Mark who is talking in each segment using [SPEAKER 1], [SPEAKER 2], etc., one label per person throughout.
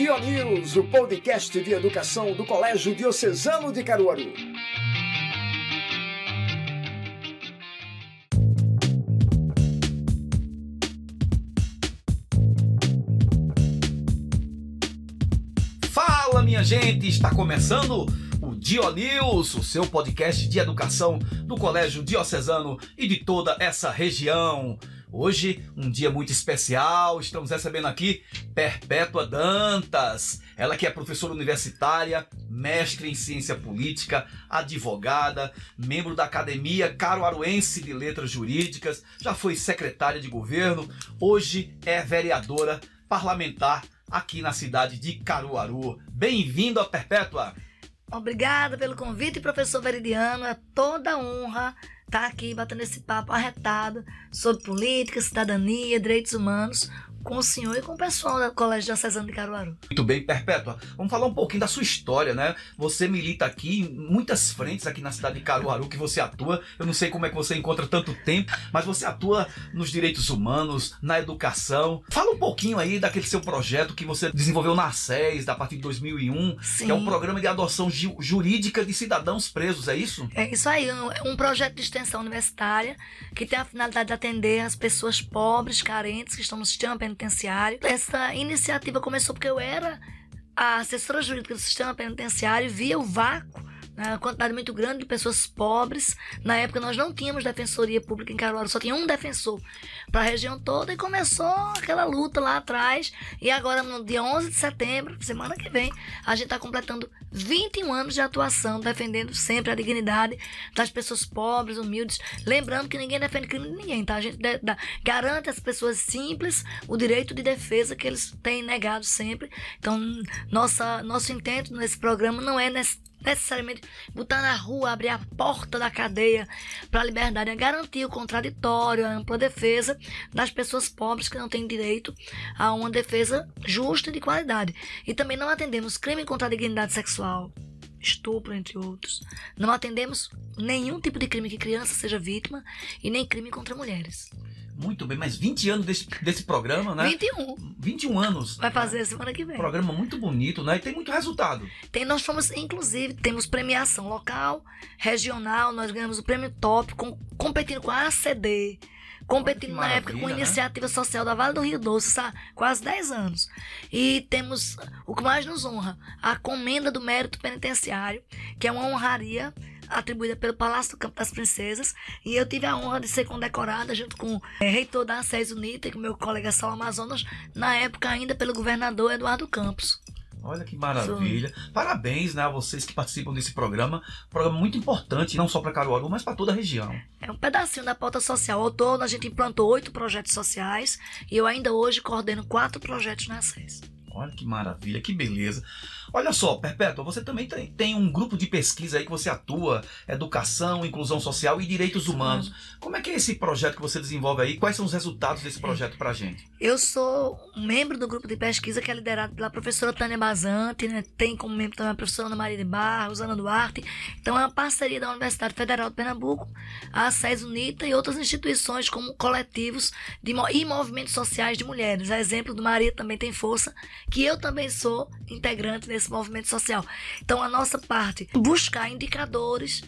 [SPEAKER 1] Dio News, o podcast de educação do Colégio Diocesano de Caruaru.
[SPEAKER 2] Fala, minha gente! Está começando o Dio News, o seu podcast de educação do Colégio Diocesano e de toda essa região. Hoje, um dia muito especial, estamos recebendo aqui Perpétua Dantas. Ela que é professora universitária, mestre em ciência política, advogada, membro da Academia Caruaruense de Letras Jurídicas, já foi secretária de governo, hoje é vereadora parlamentar aqui na cidade de Caruaru. Bem-vindo a Perpétua!
[SPEAKER 3] Obrigada pelo convite, professor Veridiano. É toda honra estar aqui batendo esse papo arretado sobre política, cidadania, direitos humanos com o senhor e com o pessoal do Colégio Diocesano de Caruaru.
[SPEAKER 2] Muito bem, Perpétua. Vamos falar um pouquinho da sua história, né? Você milita aqui em muitas frentes aqui na cidade de Caruaru que você atua. Eu não sei como é que você encontra tanto tempo, mas você atua nos direitos humanos, na educação. Fala um pouquinho aí daquele seu projeto que você desenvolveu na SES a partir de 2001,
[SPEAKER 3] Sim.
[SPEAKER 2] que é um programa de adoção ju- jurídica de cidadãos presos, é isso?
[SPEAKER 3] É isso aí, um- é um projeto de extensão universitária que tem a finalidade de atender as pessoas pobres, carentes, que estão no sistema penitenciário. Essa iniciativa começou porque eu era a assessora jurídica do sistema penitenciário via o vácuo, né, a quantidade muito grande de pessoas pobres. Na época nós não tínhamos defensoria pública em Caruaru, só tinha um defensor para a região toda e começou aquela luta lá atrás. E agora, no dia 11 de setembro, semana que vem, a gente está completando 21 anos de atuação, defendendo sempre a dignidade das pessoas pobres, humildes. Lembrando que ninguém defende crime de ninguém, tá? A gente garante às pessoas simples o direito de defesa que eles têm negado sempre. Então, nossa, nosso intento nesse programa não é nesse necessariamente botar na rua, abrir a porta da cadeia para a liberdade, é garantir o contraditório, a ampla defesa das pessoas pobres que não têm direito a uma defesa justa e de qualidade. E também não atendemos crime contra a dignidade sexual, estupro, entre outros. Não atendemos nenhum tipo de crime que criança seja vítima e nem crime contra mulheres.
[SPEAKER 2] Muito bem, mas 20 anos desse, desse programa, né?
[SPEAKER 3] 21.
[SPEAKER 2] 21 anos.
[SPEAKER 3] Vai fazer semana que vem.
[SPEAKER 2] Programa muito bonito, né? E tem muito resultado.
[SPEAKER 3] Tem, nós fomos, inclusive, temos premiação local, regional, nós ganhamos o prêmio top, com- competindo com a ACD, competindo na época com a
[SPEAKER 2] né?
[SPEAKER 3] iniciativa social da Vale do Rio Doce, há quase 10 anos. E temos o que mais nos honra, a Comenda do Mérito Penitenciário, que é uma honraria atribuída pelo Palácio do Campo das Princesas, e eu tive a honra de ser condecorada junto com o reitor da SES Unita e com meu colega Saulo Amazonas, na época ainda pelo governador Eduardo Campos.
[SPEAKER 2] Olha que maravilha. Parabéns né, a vocês que participam desse programa. Programa muito importante, não só para Caruaru, mas para toda a região.
[SPEAKER 3] É um pedacinho da pauta social. Ao todo, a gente implantou oito projetos sociais e eu ainda hoje coordeno quatro projetos na SES.
[SPEAKER 2] Olha que maravilha, que beleza. Olha só, Perpétua, você também tem, tem um grupo de pesquisa aí que você atua, educação, inclusão social e direitos humanos. Como é que é esse projeto que você desenvolve aí? Quais são os resultados desse projeto pra gente?
[SPEAKER 3] Eu sou membro do grupo de pesquisa que é liderado pela professora Tânia Bazante, né? tem como membro também a professora Ana Maria de Barros, Ana Duarte. Então é uma parceria da Universidade Federal de Pernambuco, a SES Unita e outras instituições como coletivos de, e movimentos sociais de mulheres. A exemplo do Maria também tem força, que eu também sou integrante desse movimento social. Então a nossa parte buscar indicadores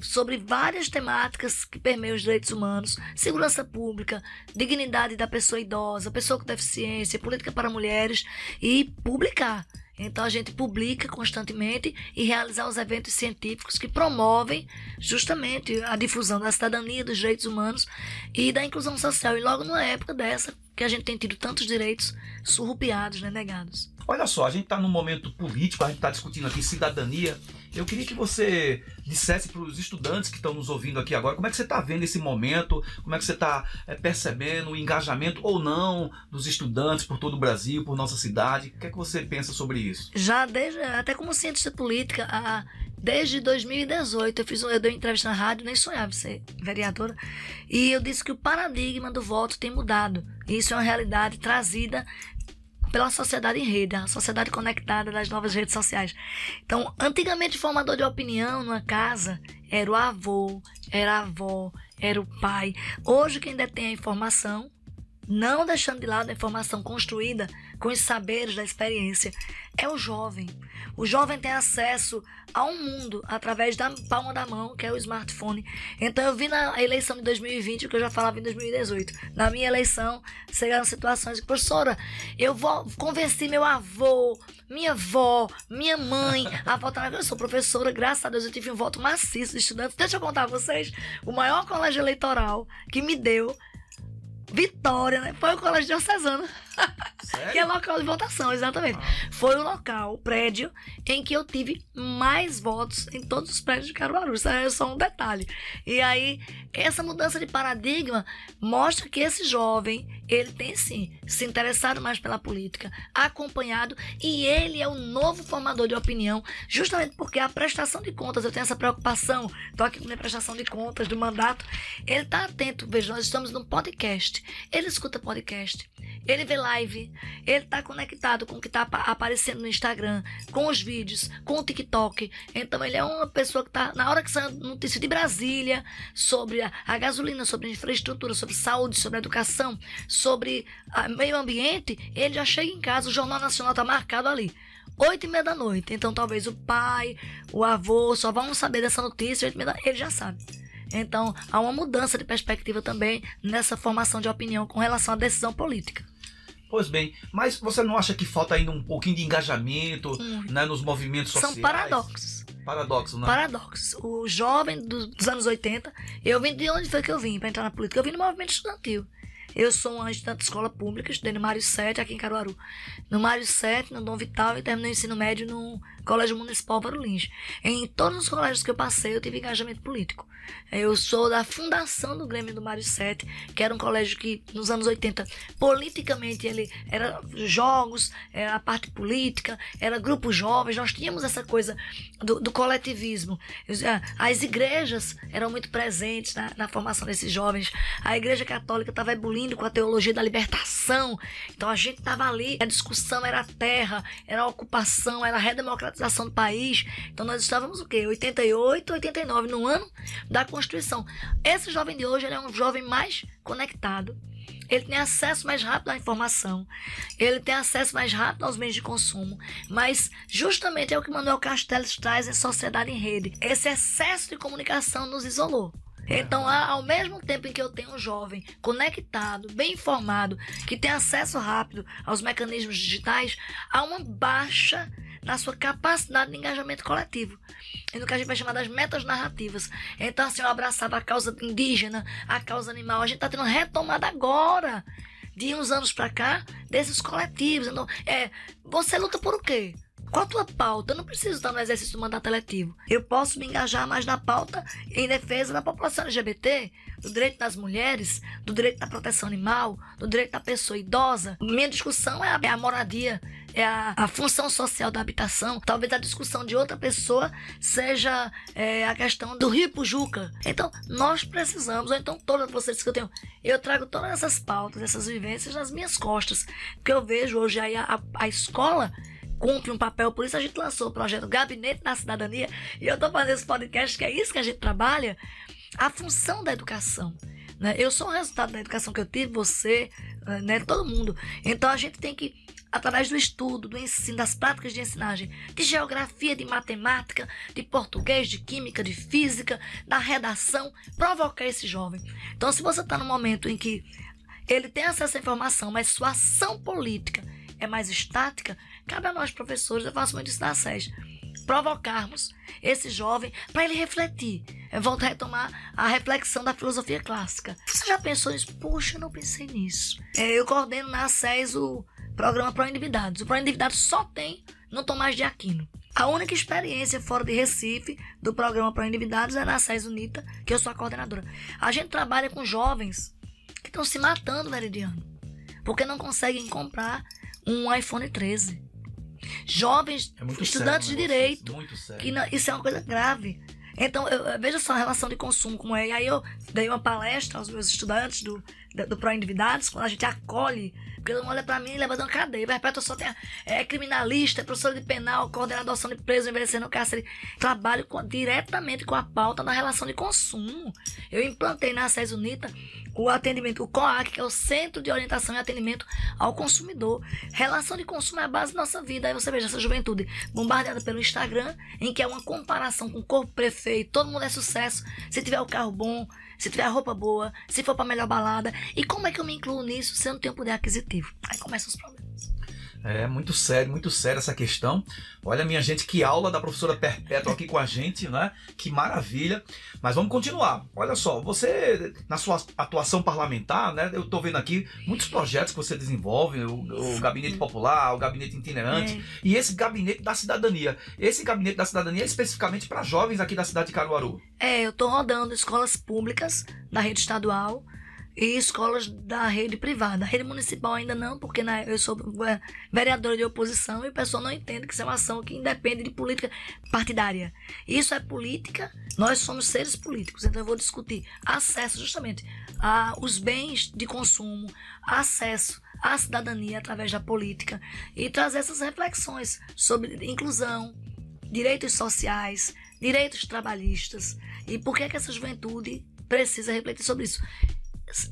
[SPEAKER 3] sobre várias temáticas que permeiam os direitos humanos, segurança pública, dignidade da pessoa idosa, pessoa com deficiência, política para mulheres e publicar. Então a gente publica constantemente e realizar os eventos científicos que promovem justamente a difusão da cidadania, dos direitos humanos e da inclusão social. E logo numa época dessa que a gente tem tido tantos direitos surrupiados, né, negados.
[SPEAKER 2] Olha só, a gente está num momento político, a gente está discutindo aqui cidadania. Eu queria que você dissesse para os estudantes que estão nos ouvindo aqui agora como é que você está vendo esse momento, como é que você está percebendo o engajamento ou não dos estudantes por todo o Brasil, por nossa cidade. O que é que você pensa sobre isso?
[SPEAKER 3] Já desde, até como cientista política, a, desde 2018 eu fiz eu dei uma entrevista na rádio, nem sonhava ser vereadora, e eu disse que o paradigma do voto tem mudado. Isso é uma realidade trazida pela sociedade em rede, a sociedade conectada das novas redes sociais. Então, antigamente, formador de opinião numa casa era o avô, era a avó, era o pai. Hoje, quem detém a informação não deixando de lado a informação construída com os saberes da experiência, é o jovem. O jovem tem acesso a um mundo através da palma da mão, que é o smartphone. Então eu vi na eleição de 2020 o que eu já falava em 2018. Na minha eleição, chegaram situações que, professora, eu vou convenci meu avô, minha avó, minha mãe a votar. Eu sou professora, graças a Deus eu tive um voto maciço de estudantes. Deixa eu contar a vocês, o maior colégio eleitoral que me deu Vitória, né? Foi o Colégio Diocesano. Que é local de votação, exatamente. Ah. Foi o local, o prédio, em que eu tive mais votos em todos os prédios de Caruaru. Isso é só um detalhe. E aí, essa mudança de paradigma mostra que esse jovem, ele tem sim se interessado mais pela política, acompanhado, e ele é o novo formador de opinião, justamente porque a prestação de contas, eu tenho essa preocupação, estou aqui com a prestação de contas do mandato, ele está atento, veja, nós estamos num podcast, ele escuta podcast, ele vê live, ele está conectado com o que está aparecendo no Instagram, com os vídeos, com o TikTok. Então ele é uma pessoa que está, na hora que sai notícia de Brasília sobre a, a, gasolina, sobre a infraestrutura, sobre saúde, sobre educação, sobre a, meio ambiente, ele já chega em casa, o Jornal Nacional está marcado ali. Oito e meia da noite. Então talvez o pai, o avô só vão saber dessa notícia, oito e meia da... ele já sabe. Então, há uma mudança de perspectiva também nessa formação de opinião com relação à decisão política.
[SPEAKER 2] Pois bem, mas você não acha que falta ainda um pouquinho de engajamento né, nos movimentos sociais?
[SPEAKER 3] São paradoxos.
[SPEAKER 2] Paradoxos, né?
[SPEAKER 3] Paradoxos. O jovem dos anos 80, eu vim de onde foi que eu vim para entrar na política? Eu vim no movimento estudantil. Eu sou um estudante de escola pública, estudei no Mário 7 aqui em Caruaru. No Mário 7, no Dom Vital e terminei o ensino médio no Colégio Municipal Lins. Em todos os colégios que eu passei, eu tive engajamento político. Eu sou da fundação do Grêmio do Mário 7, que era um colégio que, nos anos 80, politicamente, ele era jogos, era a parte política, era grupos jovens, nós tínhamos essa coisa do, do coletivismo. As igrejas eram muito presentes na, na formação desses jovens. A igreja católica estava ebulindo com a teologia da libertação. Então a gente estava ali, a discussão era a terra, era a ocupação, era a redemocratização do país. Então nós estávamos o quê? 88, 89, no ano da Constituição. Esse jovem de hoje é um jovem mais conectado. Ele tem acesso mais rápido à informação, ele tem acesso mais rápido aos meios de consumo, mas justamente é o que Manuel Castells traz em Sociedade em Rede. Esse excesso de comunicação nos isolou. Então, ao mesmo tempo em que eu tenho um jovem conectado, bem informado, que tem acesso rápido aos mecanismos digitais, há uma baixa na sua capacidade de engajamento coletivo. E no que a gente vai chamar das metas narrativas. Então, assim, eu abraçava a causa indígena, a causa animal. A gente está tendo retomada agora, de uns anos para cá, desses coletivos. Então, é, você luta por o quê? Qual a tua pauta? Eu não preciso estar no exercício do mandato eletivo. Eu posso me engajar mais na pauta em defesa da população LGBT, do direito das mulheres, do direito da proteção animal, do direito da pessoa idosa. Minha discussão é a, é a moradia, é a, a, função social da habitação. Talvez a discussão de outra pessoa seja é, a questão do Rio Pujuca. Então, nós precisamos, ou então todas vocês que eu tenho, eu trago todas essas pautas, essas vivências nas minhas costas. Porque eu vejo hoje aí a, a, a escola cumpre um papel. Por isso a gente lançou o projeto Gabinete da Cidadania. E eu estou fazendo esse podcast, que é isso que a gente trabalha. A função da educação. Né? Eu sou o resultado da educação que eu tive, você, né? todo mundo. Então a gente tem que, através do estudo, do ensino, das práticas de ensinagem, de geografia, de matemática, de português, de química, de física, da redação, provocar esse jovem. Então, se você está no momento em que ele tem acesso à informação, mas sua ação política é mais estática, cabe a nós, professores, eu faço muito isso na SES, provocarmos esse jovem para ele refletir. Eu volto a retomar a reflexão da filosofia clássica. Você já pensou nisso? Puxa, eu não pensei nisso. É, eu coordeno na SES o programa Pro Endividados. O Pro Endividados só tem no Tomás de Aquino. A única experiência fora de Recife do programa Pro Endividados é na SES Unita, que eu sou a coordenadora. A gente trabalha com jovens que estão se matando, Veridiano, porque não conseguem comprar um iPhone 13. Jovens, é estudantes sério, de direito. Que não, isso é uma coisa grave. Então, eu, veja só a relação de consumo como é. E aí eu dei uma palestra aos meus estudantes do, do, do Pro Endividados, quando a gente acolhe, porque ele olha pra mim e leva de uma cadeia. Perpétua só tem, é criminalista, é professor de penal, coordenação de preso, envelhecendo no cárcere. Trabalho com, diretamente com a pauta da relação de consumo. Eu implantei na SES Unita o atendimento, o COAC, que é o Centro de Orientação e Atendimento ao Consumidor. Relação de consumo é a base da nossa vida. Aí você veja essa juventude bombardeada pelo Instagram, em que é uma comparação com o corpo prefeito, todo mundo é sucesso, se tiver o carro bom, se tiver a roupa boa, se for para melhor balada. E como é que eu me incluo nisso se eu não tenho poder aquisitivo? Aí começam os problemas.
[SPEAKER 2] É muito sério, muito sério essa questão. Olha, minha gente, que aula da professora Perpétua aqui com a gente, né? Que maravilha. Mas vamos continuar. Olha só, você, na sua atuação parlamentar, né? Eu estou vendo aqui muitos projetos que você desenvolve, o, o Gabinete Popular, o Gabinete Itinerante, é. e esse Gabinete da Cidadania. Esse Gabinete da Cidadania é especificamente para jovens aqui da cidade de Caruaru.
[SPEAKER 3] É, eu estou rodando escolas públicas da rede estadual e escolas da rede privada. A rede municipal ainda não, porque né, eu sou é, vereadora de oposição e o pessoal não entende que isso é uma ação que independe de política partidária. Isso é política, nós somos seres políticos, então eu vou discutir acesso justamente aos bens de consumo, acesso à cidadania através da política e trazer essas reflexões sobre inclusão, direitos sociais, direitos trabalhistas e por que, é que essa juventude precisa refletir sobre isso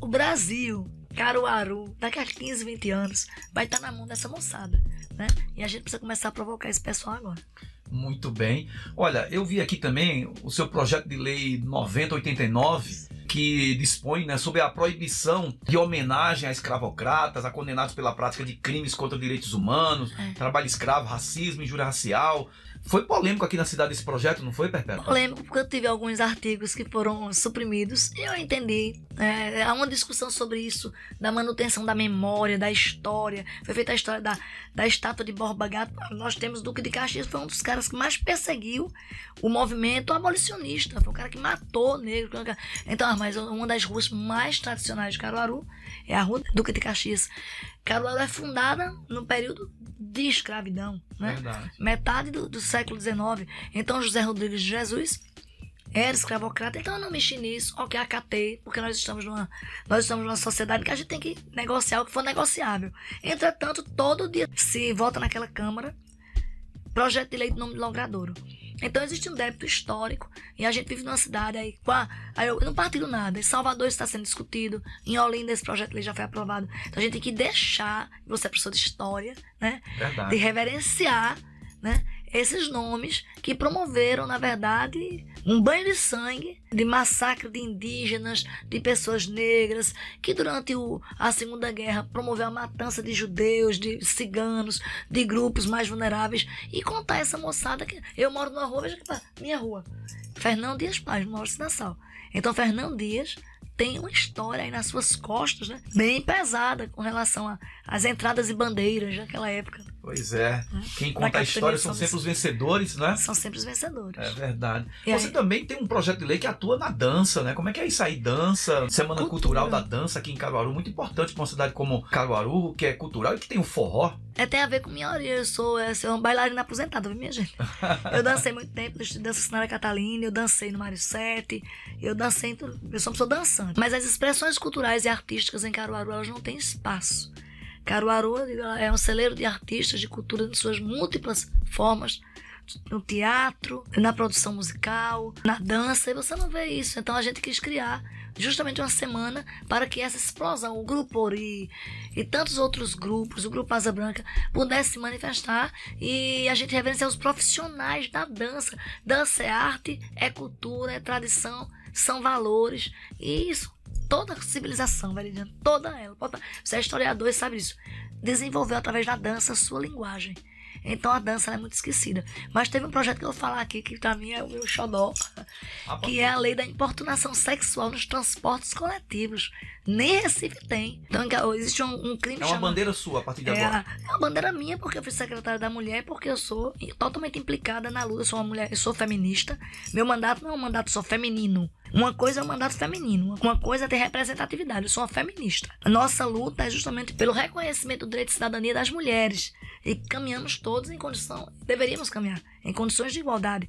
[SPEAKER 3] o Brasil, Caruaru, daqui a 15, 20 anos, vai estar na mão dessa moçada. Né? E a gente precisa começar a provocar esse pessoal agora.
[SPEAKER 2] Muito bem. Olha, eu vi aqui também o seu projeto de lei 9089, que dispõe né, sobre a proibição de homenagem a escravocratas, a condenados pela prática de crimes contra direitos humanos, é. trabalho escravo, racismo, injúria racial, foi polêmico aqui na cidade esse projeto, não foi, Perpétua?
[SPEAKER 3] Polêmico porque eu tive alguns artigos que foram suprimidos e eu entendi. É, há uma discussão sobre isso, da manutenção da memória, da história. Foi feita a história da, da estátua de Borba Gato. Nós temos Duque de Caxias, foi um dos caras que mais perseguiu o movimento abolicionista. Foi o cara que matou negro. Então, mas uma das ruas mais tradicionais de Caruaru é a Rua Duque de Caxias. Caruaru é fundada no período de escravidão, né? Verdade. Metade do, do século XIX. Então José Rodrigues de Jesus era escravocrata, então eu não mexi nisso, ok, acatei, porque nós estamos numa, nós estamos numa sociedade que a gente tem que negociar o que for negociável. Entretanto, todo dia se vota naquela Câmara projeto de lei de nome de Logradouro. Então existe um débito histórico e a gente vive numa cidade aí, com a, aí eu não partilho nada. Em Salvador está sendo discutido, em Olinda esse projeto de lei já foi aprovado. Então a gente tem que deixar, você é professor de história, né? Verdade. De reverenciar, né? Esses nomes que promoveram, na verdade, um banho de sangue, de massacre de indígenas, de pessoas negras, que durante o, a Segunda Guerra promoveu a matança de judeus, de ciganos, de grupos mais vulneráveis, e contar essa moçada que eu moro numa rua, veja que minha rua, Fernão Dias Paz, moro em Nassau. Então, Fernão Dias tem uma história aí nas suas costas, né? Bem pesada com relação às entradas e bandeiras daquela época.
[SPEAKER 2] Pois é. Hum? Quem conta a história são sempre os vencedores, né?
[SPEAKER 3] São sempre os vencedores.
[SPEAKER 2] É verdade. E Você aí? também tem um projeto de lei que atua na dança, né? Como é que é isso aí? Dança, Semana Cultura. Cultural da Dança aqui em Caruaru, muito importante para uma cidade como Caruaru, que é cultural e que tem o forró.
[SPEAKER 3] É, tem a ver com minha origem. Eu sou, eu sou uma bailarina aposentada, viu, minha gente? Eu dancei muito tempo, eu dança Sinara Catalina, eu dancei no Mário Sete, eu dancei, eu sou uma pessoa dançante. Mas as expressões culturais e artísticas em Caruaru, elas não têm espaço. Caruaru é um celeiro de artistas de cultura em suas múltiplas formas, no teatro, na produção musical, na dança, e você não vê isso. Então a gente quis criar justamente uma semana para que essa explosão, o Grupo Ori e tantos outros grupos, o Grupo Asa Branca, pudesse se manifestar e a gente reverenciar os profissionais da dança. Dança é arte, é cultura, é tradição, são valores. E isso toda a civilização, Veridiano, toda ela. Você é historiador e sabe disso. Desenvolveu através da dança sua linguagem. Então a dança é muito esquecida. Mas teve um projeto que eu vou falar aqui, que pra mim é o meu xodó, ah, que é a lei da importunação sexual nos transportes coletivos. Nem Recife tem. Então existe um, um crime
[SPEAKER 2] É uma chamado... bandeira sua a partir de é, agora.
[SPEAKER 3] É uma bandeira minha, porque eu fui secretária da mulher, porque eu sou totalmente implicada na luta. Eu sou uma mulher, eu sou feminista. Meu mandato não é um mandato só feminino. Uma coisa é o mandato feminino, uma coisa é ter representatividade. Eu sou uma feminista. A nossa luta é justamente pelo reconhecimento do direito de cidadania das mulheres. E caminhamos todos em condição, deveríamos caminhar em condições de igualdade.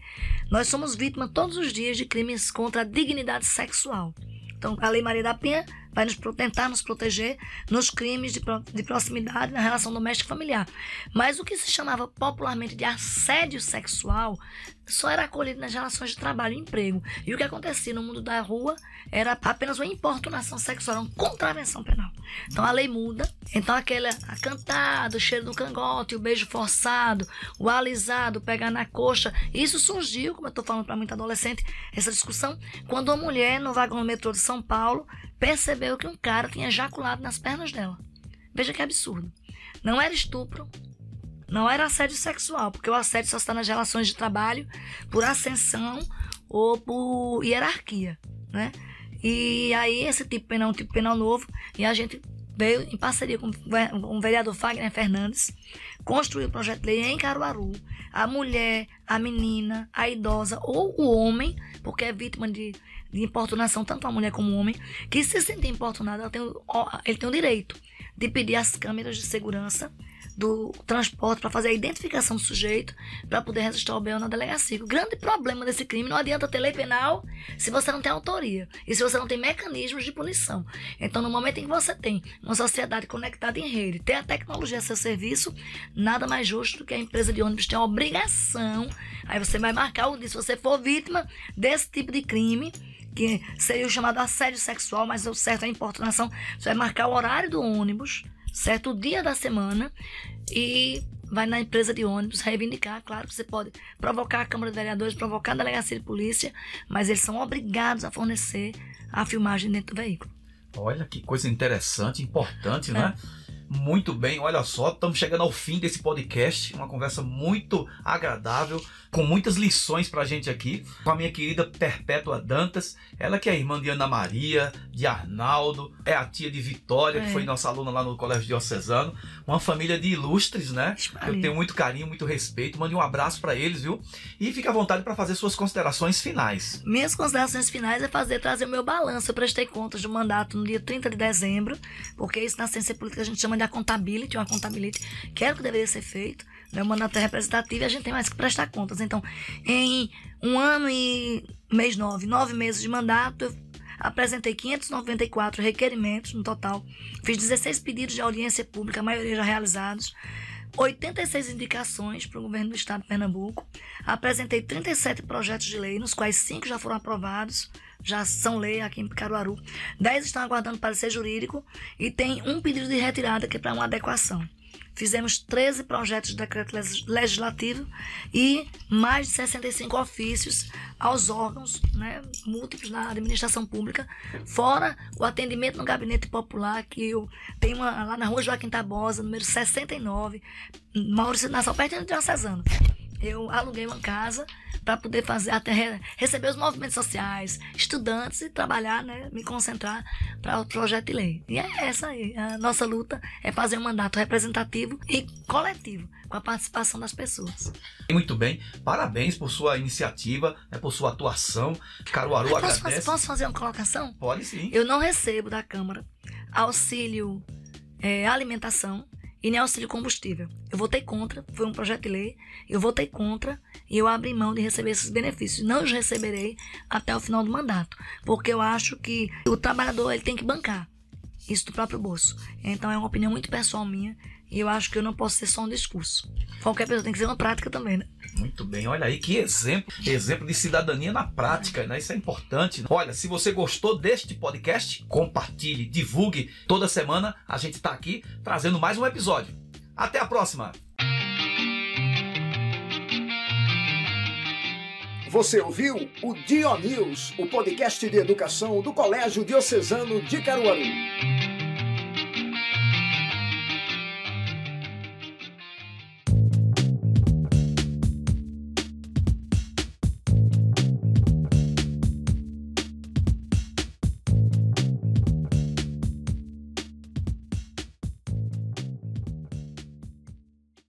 [SPEAKER 3] Nós somos vítimas todos os dias de crimes contra a dignidade sexual. Então, a Lei Maria da Penha vai nos, tentar nos proteger nos crimes de, de proximidade na relação doméstica familiar. Mas o que se chamava popularmente de assédio sexual só era acolhido nas relações de trabalho e emprego. E o que acontecia no mundo da rua era apenas uma importunação sexual, uma contravenção penal. Então a lei muda. Então aquele a o cheiro do cangote, o beijo forçado, o alisado, pegar na coxa, isso surgiu, como eu estou falando para muita adolescente, essa discussão, quando uma mulher no vagão do metrô de São Paulo percebeu que um cara tinha ejaculado nas pernas dela. Veja que absurdo. Não era estupro, não era assédio sexual, porque o assédio só está nas relações de trabalho por ascensão ou por hierarquia, né? E aí esse tipo penal é um tipo penal novo e a gente veio em parceria com o vereador Fagner Fernandes construir o projeto de lei em Caruaru. A mulher, a menina, a idosa ou o homem, porque é vítima de de importunação, tanto a mulher como o homem, que se sentir importunado, tem, ele tem o direito de pedir as câmeras de segurança do transporte para fazer a identificação do sujeito para poder registrar o BO na delegacia. O grande problema desse crime não adianta ter lei penal se você não tem autoria e se você não tem mecanismos de punição. Então, no momento em que você tem uma sociedade conectada em rede, tem a tecnologia a seu serviço, nada mais justo do que a empresa de ônibus ter a obrigação. Aí você vai marcar o dia, se você for vítima desse tipo de crime que seria o chamado assédio sexual, mas o certo é a importunação. Você vai marcar o horário do ônibus, certo? Dia da semana e vai na empresa de ônibus reivindicar. Claro que você pode provocar a Câmara de Vereadores, provocar a Delegacia de Polícia, mas eles são obrigados a fornecer a filmagem dentro do veículo.
[SPEAKER 2] Olha que coisa interessante, importante, né? é. né? Muito bem, olha só, estamos chegando ao fim desse podcast, uma conversa muito agradável, com muitas lições para a gente aqui, com a minha querida Perpétua Dantas, ela que é irmã de Ana Maria, de Arnaldo, é a tia de Vitória, é. que foi nossa aluna lá no Colégio Diocesano, uma família de ilustres, né? Eu tenho muito carinho, muito respeito, mande um abraço para eles, viu? E fique à vontade para fazer suas considerações finais.
[SPEAKER 3] Minhas considerações finais é fazer, trazer o meu balanço, eu prestei contas do mandato no dia 30 de dezembro, porque isso na ciência política a gente chama de accountability, uma contabilidade, que era o que deveria ser feito. Né? O mandato é representativo e a gente tem mais que prestar contas. Então, em um ano e mês nove, nove meses de mandato, eu apresentei 594 requerimentos no total, fiz 16 pedidos de audiência pública, a maioria já realizados, 86 indicações para o governo do estado de Pernambuco, apresentei 37 projetos de lei, nos quais cinco já foram aprovados, já são lei aqui em Caruaru. 10 estão aguardando parecer jurídico e tem um pedido de retirada que é para uma adequação. Fizemos 13 projetos de decreto legislativo e mais de 65 ofícios aos órgãos né, múltiplos na administração pública, fora o atendimento no gabinete popular, que eu tenho uma, lá na rua Joaquim Tabosa, número 69, Maurício Nassau, perto de Diocesano. Eu aluguei uma casa para poder fazer até receber os movimentos sociais, estudantes e trabalhar, né, me concentrar para o projeto de lei. E é essa aí, a nossa luta é fazer um mandato representativo e coletivo com a participação das pessoas.
[SPEAKER 2] Muito bem, parabéns por sua iniciativa, né, por sua atuação. Caruaru
[SPEAKER 3] posso
[SPEAKER 2] agradece.
[SPEAKER 3] Fazer, posso fazer uma colocação?
[SPEAKER 2] Pode sim.
[SPEAKER 3] Eu não recebo da Câmara auxílio é, alimentação e nem auxílio combustível. Eu votei contra, foi um projeto de lei, eu votei contra e eu abri mão de receber esses benefícios. Não os receberei até o final do mandato, porque eu acho que o trabalhador ele tem que bancar isso do próprio bolso. Então é uma opinião muito pessoal minha e eu acho que eu não posso ser só um discurso. Qualquer pessoa tem que ser uma prática também, né?
[SPEAKER 2] Muito bem, olha aí que exemplo, exemplo de cidadania na prática, né? Isso é importante. Né? Olha, se você gostou deste podcast, compartilhe, divulgue. Toda semana a gente está aqui trazendo mais um episódio. Até a próxima!
[SPEAKER 1] Você ouviu o Dio News, o podcast de educação do Colégio Diocesano de Caruaru.